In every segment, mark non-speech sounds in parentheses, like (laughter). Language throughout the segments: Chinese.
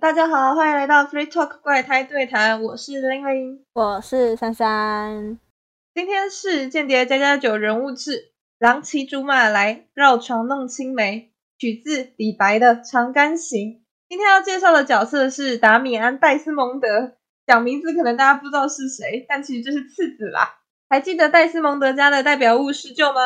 大家好，欢迎来到 Free Talk 怪胎对谈，我是玲玲，我是珊珊。今天是间谍加加九人物志，郎骑竹马来绕床弄青梅，取自李白的《长干行》。今天要介绍的角色是达米安·戴斯蒙德，讲名字可能大家不知道是谁，但其实就是次子啦。还记得戴斯蒙德家的代表物施救吗？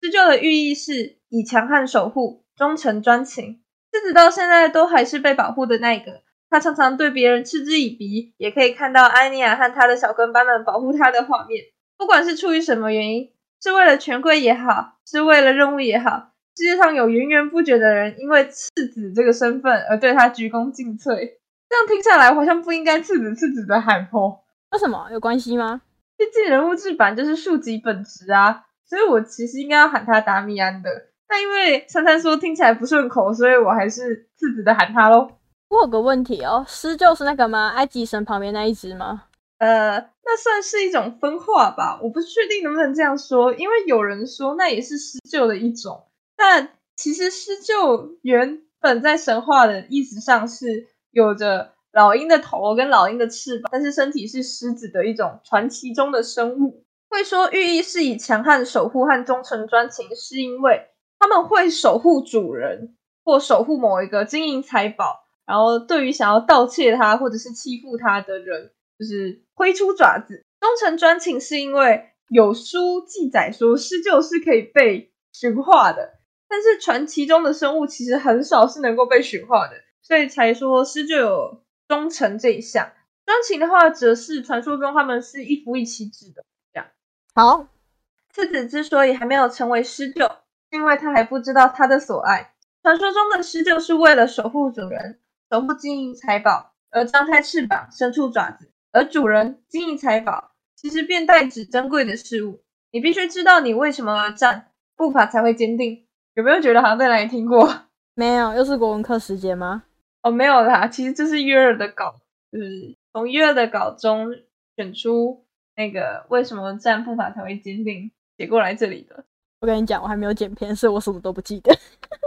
施救的寓意是以强悍守护，忠诚专情。次子到现在都还是被保护的那个，他常常对别人嗤之以鼻，也可以看到安妮亚和他的小跟班们保护他的画面。不管是出于什么原因，是为了权贵也好，是为了任务也好，世界上有源源不绝的人因为次子这个身份而对他鞠躬尽瘁。这样听下来，好像不应该次子次子的喊破。为什么有关系吗？毕竟人物制版就是庶几本质啊，所以我其实应该要喊他达米安的。但因为珊珊说听起来不顺口，所以我还是次子的喊他喽。我有个问题哦，狮鹫是那个吗？埃及神旁边那一只吗？呃，那算是一种分化吧，我不确定能不能这样说，因为有人说那也是狮鹫的一种。但其实狮鹫原本在神话的意思上是有着。老鹰的头跟老鹰的翅膀，但是身体是狮子的一种传奇中的生物。会说寓意是以强悍守护和忠诚专情，是因为他们会守护主人或守护某一个金银财宝，然后对于想要盗窃他或者是欺负他的人，就是挥出爪子。忠诚专情是因为有书记载说狮鹫是可以被驯化的，但是传奇中的生物其实很少是能够被驯化的，所以才说狮鹫有。忠诚这一项，专情的话，则是传说中他们是一夫一妻制的。这样好，次子之所以还没有成为狮鹫，因为他还不知道他的所爱。传说中的狮鹫是为了守护主人、守护金银财宝而张开翅膀、伸出爪子，而主人、金银财宝其实便代指珍贵的事物。你必须知道你为什么而战，步伐才会坚定。有没有觉得好像在哪里听过？(laughs) 没有，又是国文课时间吗？哦，没有啦，其实这是约尔的稿，就是从约尔的稿中选出那个为什么战步伐才会坚定写过来这里的。我跟你讲，我还没有剪片，所以我什么都不记得。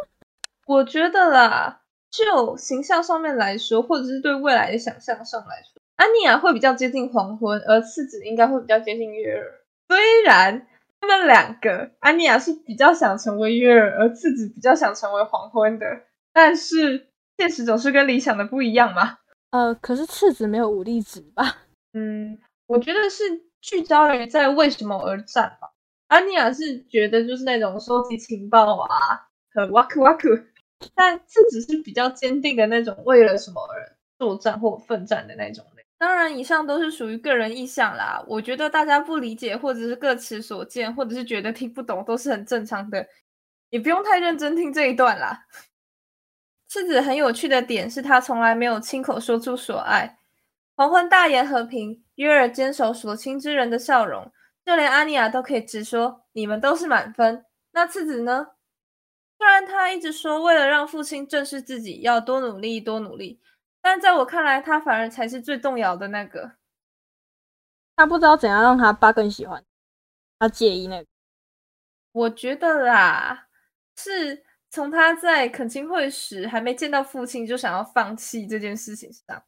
(laughs) 我觉得啦，就形象上面来说，或者是对未来的想象上来说，安妮亚会比较接近黄昏，而次子应该会比较接近月儿。虽然他们两个，安妮亚是比较想成为月儿，而次子比较想成为黄昏的，但是。现实总是跟理想的不一样嘛。呃，可是次子没有武力值吧？嗯，我觉得是聚焦于在为什么而战吧。安妮亚是觉得就是那种收集情报啊，和哇酷哇酷。但次子是比较坚定的那种，为了什么而作战或奋战的那种当然，以上都是属于个人意向啦。我觉得大家不理解，或者是各持所见，或者是觉得听不懂，都是很正常的。也不用太认真听这一段啦。次子很有趣的点是他从来没有亲口说出所爱。黄昏大言和平，约尔坚守所亲之人的笑容，就连阿尼亚都可以直说你们都是满分。那次子呢？虽然他一直说为了让父亲正视自己要多努力多努力，但在我看来，他反而才是最动摇的那个。他不知道怎样让他爸更喜欢他，介意那个。我觉得啦，是。从他在恳亲会时还没见到父亲就想要放弃这件事情上，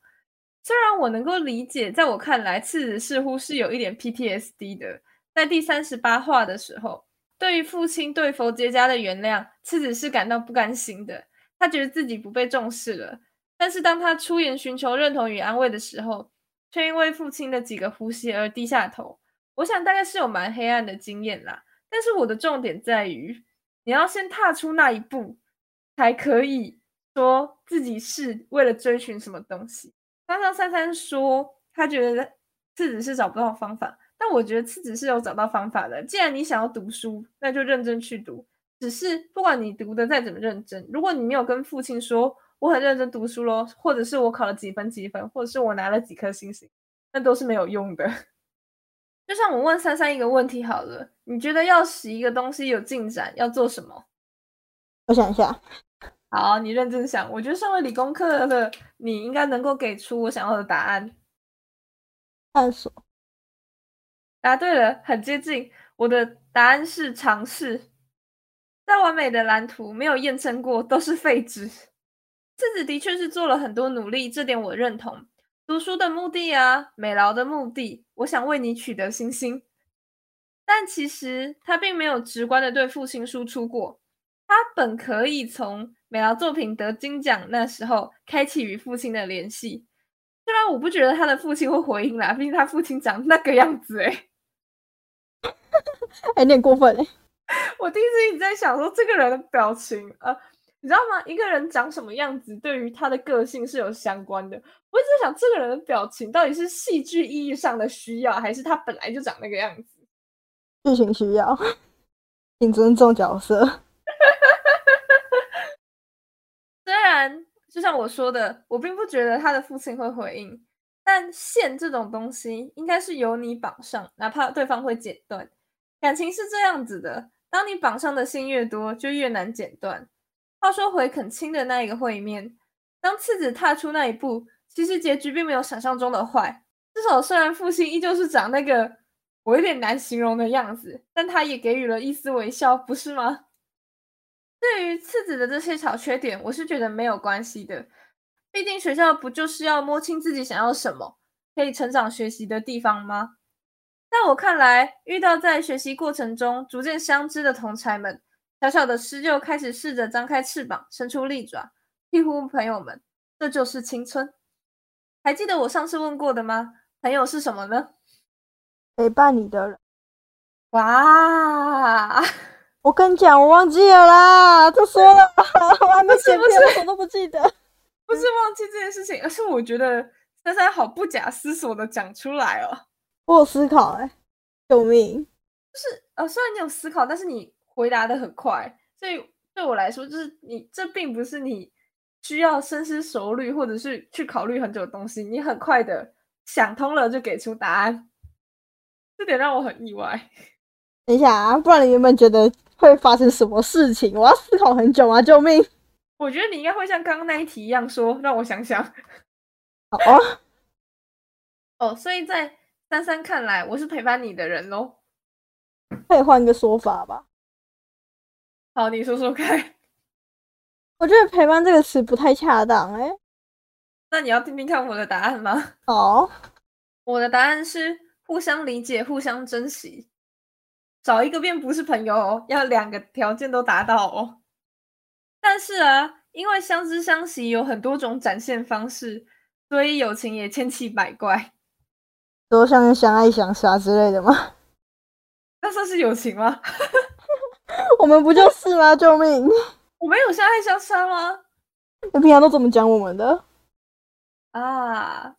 虽然我能够理解，在我看来，次子似乎是有一点 PTSD 的。在第三十八话的时候，对于父亲对佛杰家的原谅，次子是感到不甘心的。他觉得自己不被重视了。但是当他出言寻求认同与安慰的时候，却因为父亲的几个呼吸而低下头。我想大概是有蛮黑暗的经验啦。但是我的重点在于。你要先踏出那一步，才可以说自己是为了追寻什么东西。刚刚三三说他觉得次子是找不到方法，但我觉得次子是有找到方法的。既然你想要读书，那就认真去读。只是不管你读的再怎么认真，如果你没有跟父亲说我很认真读书咯，或者是我考了几分几分，或者是我拿了几颗星星，那都是没有用的。就像我问珊珊一个问题好了，你觉得要使一个东西有进展，要做什么？我想一下。好，你认真想。我觉得身为理工科的你，应该能够给出我想要的答案。探索。答对了，很接近。我的答案是尝试。再完美的蓝图没有验证过，都是废纸。自己的确是做了很多努力，这点我认同。读书的目的啊，美劳的目的，我想为你取得星星。但其实他并没有直观的对父亲输出过。他本可以从美劳作品得金奖那时候开启与父亲的联系。虽然我不觉得他的父亲会回应啦，毕竟他父亲长那个样子，(laughs) 哎，有点过分哎。(laughs) 我第一次一直在想说，这个人的表情，呃。你知道吗？一个人长什么样子，对于他的个性是有相关的。我一直在想，这个人的表情到底是戏剧意义上的需要，还是他本来就长那个样子？剧情需要，请尊重角色。虽然就像我说的，我并不觉得他的父亲会回应，但线这种东西应该是由你绑上，哪怕对方会剪断。感情是这样子的，当你绑上的线越多，就越难剪断。话说回肯亲的那一个会面，当次子踏出那一步，其实结局并没有想象中的坏。至少虽然父亲依旧是长那个我有点难形容的样子，但他也给予了一丝微笑，不是吗？对于次子的这些小缺点，我是觉得没有关系的。毕竟学校不就是要摸清自己想要什么，可以成长学习的地方吗？在我看来，遇到在学习过程中逐渐相知的同才们。小小的诗就开始试着张开翅膀，伸出利爪，庇护朋友们。这就是青春。还记得我上次问过的吗？朋友是什么呢？陪伴你的人。哇！我跟你讲，我忘记了啦，都说了，(laughs) 我还没写，我都不记得。不是忘记这件事情，而是我觉得珊珊好不假思索的讲出来哦。我有思考哎，救命！就是呃，虽然你有思考，但是你。回答的很快，所以对我来说，就是你这并不是你需要深思熟虑，或者是去考虑很久的东西。你很快的想通了就给出答案，这点让我很意外。等一下啊，不然你原本觉得会发生什么事情？我要思考很久啊！救命！我觉得你应该会像刚刚那一题一样说，让我想想。好啊。哦，所以在珊珊看来，我是陪伴你的人喽。可以换个说法吧。好，你说说看。我觉得“陪伴”这个词不太恰当，哎。那你要听听看我的答案吗？好，我的答案是互相理解、互相珍惜。少一个便不是朋友哦，要两个条件都达到哦。但是啊，因为相知相惜有很多种展现方式，所以友情也千奇百怪。多像相爱相杀之类的吗？(laughs) 那算是友情吗？(laughs) 我们不就是吗？救命！(laughs) 我们有相爱相杀吗？你平常都怎么讲我们的？啊，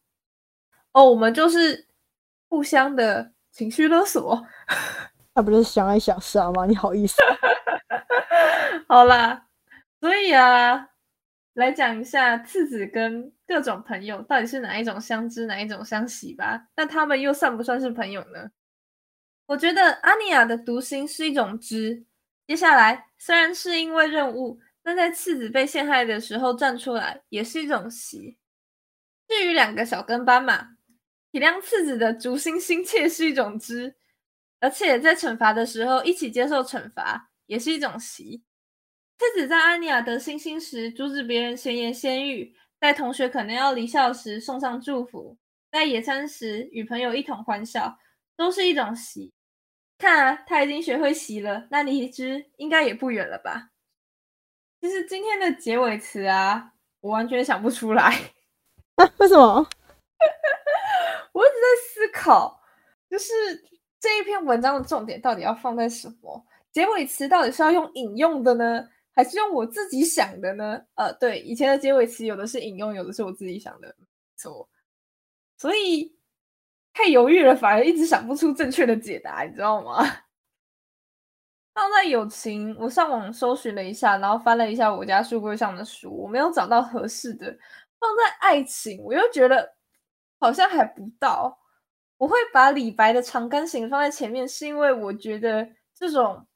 哦，我们就是互相的情绪勒索。那不是相爱相杀吗？你好意思？(laughs) 好啦，所以啊，来讲一下次子跟各种朋友到底是哪一种相知，哪一种相喜吧。那他们又算不算是朋友呢？我觉得阿尼亚的读心是一种知。接下来，虽然是因为任务，但在次子被陷害的时候站出来，也是一种喜。至于两个小跟班嘛，体谅次子的逐心心切是一种知，而且在惩罚的时候一起接受惩罚，也是一种习。次子在安尼亚得星星时阻止别人闲言闲语，在同学可能要离校时送上祝福，在野餐时与朋友一同欢笑，都是一种习。看啊，他已经学会习了，那离之应该也不远了吧？其实今天的结尾词啊，我完全想不出来啊。(laughs) 为什么？(laughs) 我一直在思考，就是这一篇文章的重点到底要放在什么？结尾词到底是要用引用的呢，还是用我自己想的呢？呃，对，以前的结尾词有的是引用，有的是我自己想的，错。所以。太犹豫了，反而一直想不出正确的解答，你知道吗？(laughs) 放在友情，我上网搜寻了一下，然后翻了一下我家书柜上的书，我没有找到合适的。放在爱情，我又觉得好像还不到。我会把李白的《长干行》放在前面，是因为我觉得这种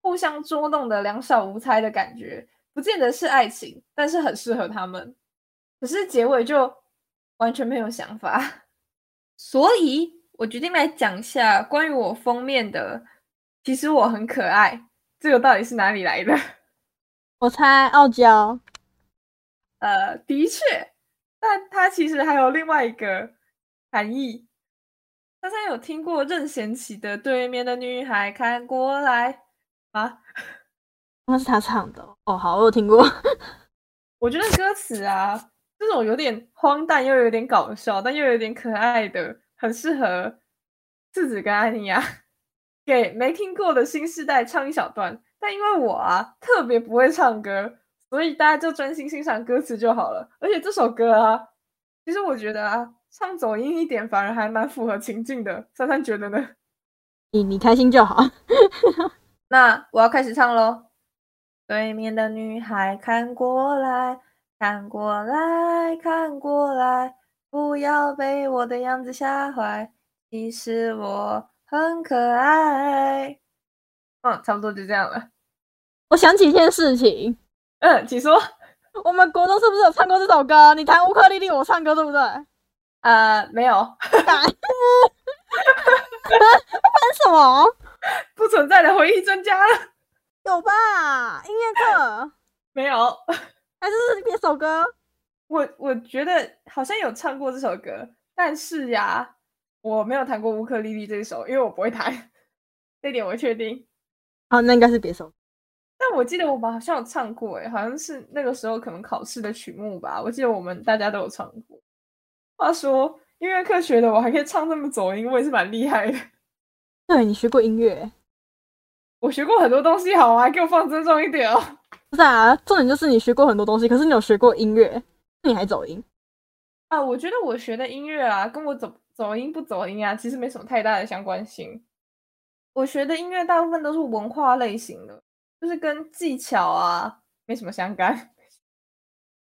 互相捉弄的两小无猜的感觉，不见得是爱情，但是很适合他们。可是结尾就完全没有想法。(laughs) 所以我决定来讲一下关于我封面的。其实我很可爱，这个到底是哪里来的？(laughs) 我猜傲娇。呃，的确，但它其实还有另外一个含义。大家有听过任贤齐的《对面的女孩看过来》吗？(laughs) 那是他唱的哦。好，我有听过。(laughs) 我觉得歌词啊，这种有点荒诞又有点搞笑，但又有点可爱的，很适合次子跟安妮亚 (laughs) 给没听过的新世代唱一小段。但因为我啊特别不会唱歌，所以大家就专心欣赏歌词就好了。而且这首歌啊，其实我觉得啊，唱走音一点反而还蛮符合情境的。珊珊觉得呢？(laughs) 你你开心就好。(laughs) 那我要开始唱喽。对面的女孩看过来看过来看过来，不要被我的样子吓坏，其实我很可爱。嗯，差不多就这样了。我想起一件事情，嗯，请说。我们国中是不是有唱过这首歌？你弹乌克丽丽，我唱歌，对不对？呃，没有。(laughs) 玩什么？不存在的回忆增加了。有吧？音乐课没有，还是是别首歌？我我觉得好像有唱过这首歌，但是呀，我没有弹过乌克丽丽这一首，因为我不会弹，这点我确定。好，那应该是别首。但我记得我们好像有唱过，哎，好像是那个时候可能考试的曲目吧。我记得我们大家都有唱过。话说音乐课学的，我还可以唱这么走音，我也是蛮厉害的。(laughs) 对你学过音乐，我学过很多东西，好吗？给我放尊重一点哦。(laughs) 不是啊，重点就是你学过很多东西，可是你有学过音乐，你还走音啊？我觉得我学的音乐啊，跟我走走音不走音啊，其实没什么太大的相关性。我学的音乐大部分都是文化类型的。就是跟技巧啊没什么相干。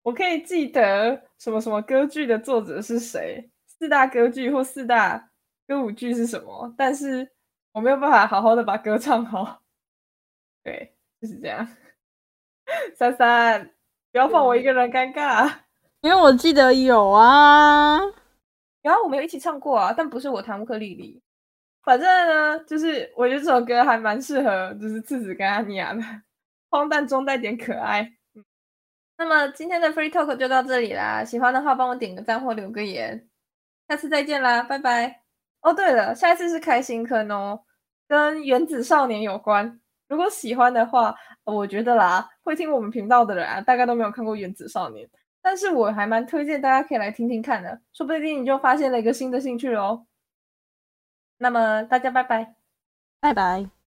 我可以记得什么什么歌剧的作者是谁，四大歌剧或四大歌舞剧是什么，但是我没有办法好好的把歌唱好。对，就是这样。三三，不要放我一个人尴尬。(laughs) 因为我记得有啊，然后我们有一起唱过啊，但不是我弹乌克丽丽。反正呢，就是我觉得这首歌还蛮适合，就是次子跟阿尼亚的，荒诞中带点可爱。那么今天的 Free Talk 就到这里啦，喜欢的话帮我点个赞或留个言，下次再见啦，拜拜。哦，对了，下一次是开心坑哦，跟原子少年有关。如果喜欢的话，我觉得啦，会听我们频道的人啊，大概都没有看过原子少年，但是我还蛮推荐大家可以来听听看的，说不定你就发现了一个新的兴趣哦。那么大家拜拜，拜拜。